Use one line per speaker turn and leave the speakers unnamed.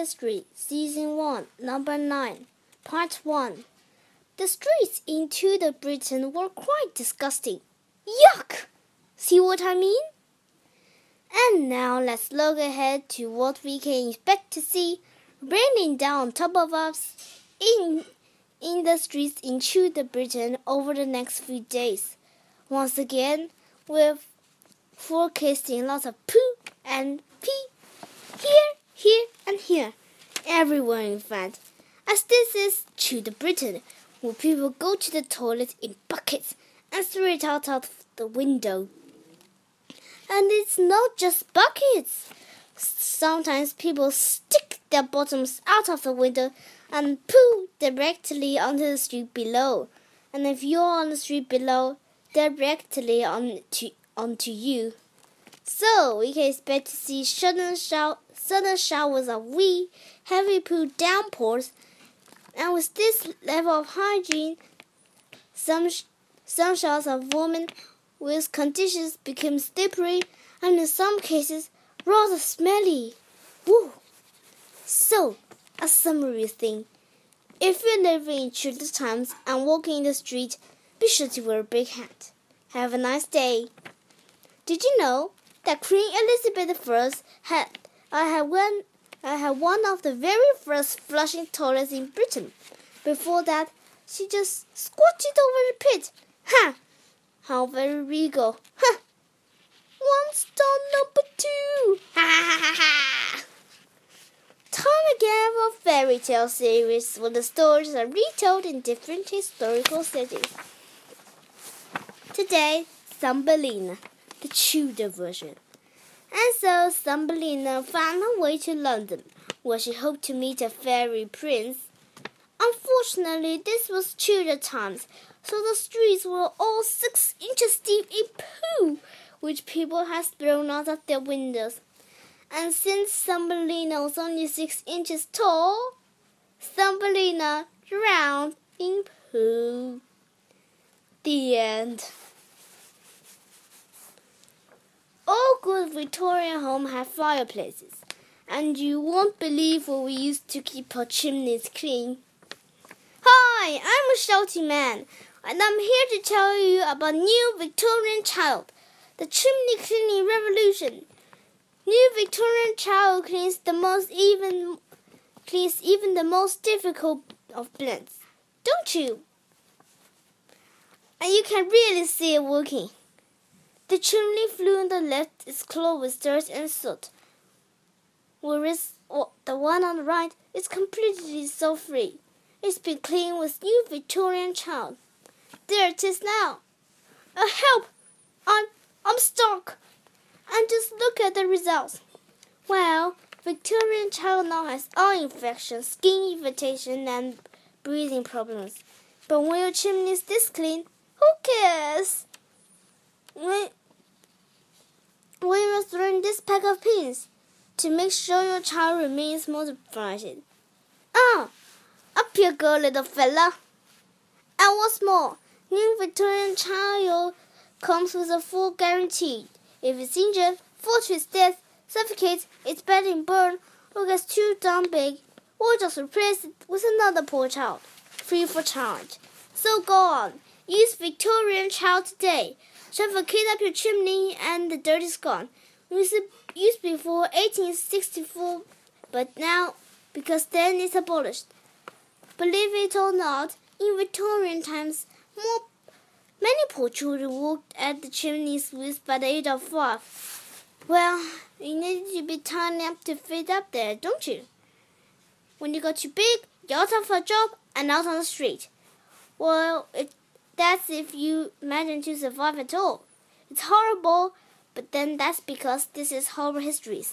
History, Season 1, Number 9, Part 1. The streets in Tudor Britain were quite disgusting. Yuck! See what I mean? And now let's look ahead to what we can expect to see raining down on top of us in, in the streets in Tudor Britain over the next few days. Once again, we're forecasting lots of poo and pee here, here, and here, everywhere in fact. As this is Tudor Britain, where people go to the toilet in buckets and throw it out of the window. And it's not just buckets. Sometimes people stick their bottoms out of the window and poo directly onto the street below. And if you're on the street below, directly onto, onto you. So we can expect to see sudden, show, sudden showers of wee, heavy poo downpours, and with this level of hygiene, some some showers of women with conditions become slippery and in some cases rather smelly. Woo! So, a summary thing. If you're living in Tudor times and walking in the street, be sure to wear a big hat. Have a nice day. Did you know that Queen Elizabeth I had I had one I had one of the very first flushing toilets in Britain. Before that, she just squatted over the pit. Ha! How very regal. Ha! One star number two. Ha ha ha ha! Time again for fairy tale series where the stories are retold in different historical settings. Today, Thumbelina the Tudor version. And so Thumbelina found her way to London, where she hoped to meet a fairy prince. Unfortunately, this was Tudor times, so the streets were all six inches deep in poo, which people had thrown out of their windows. And since Thumbelina was only six inches tall, Thumbelina drowned in poo. The end. All good Victorian homes have fireplaces, and you won't believe what we used to keep our chimneys clean. Hi, I'm a shouty man, and I'm here to tell you about new Victorian child, the chimney cleaning revolution. New Victorian child cleans the most even cleans even the most difficult of blends, don't you? And you can really see it working. The chimney flue on the left is clogged with dirt and soot, whereas the one on the right is completely soot free. It's been cleaned with new Victorian child. There it is now. Uh, help! I'm I'm stuck. And just look at the results. Well, Victorian child now has eye infection, skin irritation, and breathing problems. But when your chimney is this clean, who cares? When must learn this pack of pins to make sure your child remains motivated. Ah, up you go, little fella. And what's more, new Victorian child comes with a full guarantee. If it's injured, falls to its death, suffocates, it's bedding burn, or gets too damn big, we'll just replace it with another poor child, free for charge. So go on, use Victorian child today. Shove a kid up your chimney and the dirt is gone. Used, used before 1864, but now because then it's abolished. Believe it or not, in Victorian times, more many poor children worked at the chimneys with by the age of five. Well, you need to be tiny up to fit up there, don't you? When you got too big, you're out of a job and out on the street. Well, it that's if you manage to survive at all. It's horrible, but then that's because this is Horrible Histories.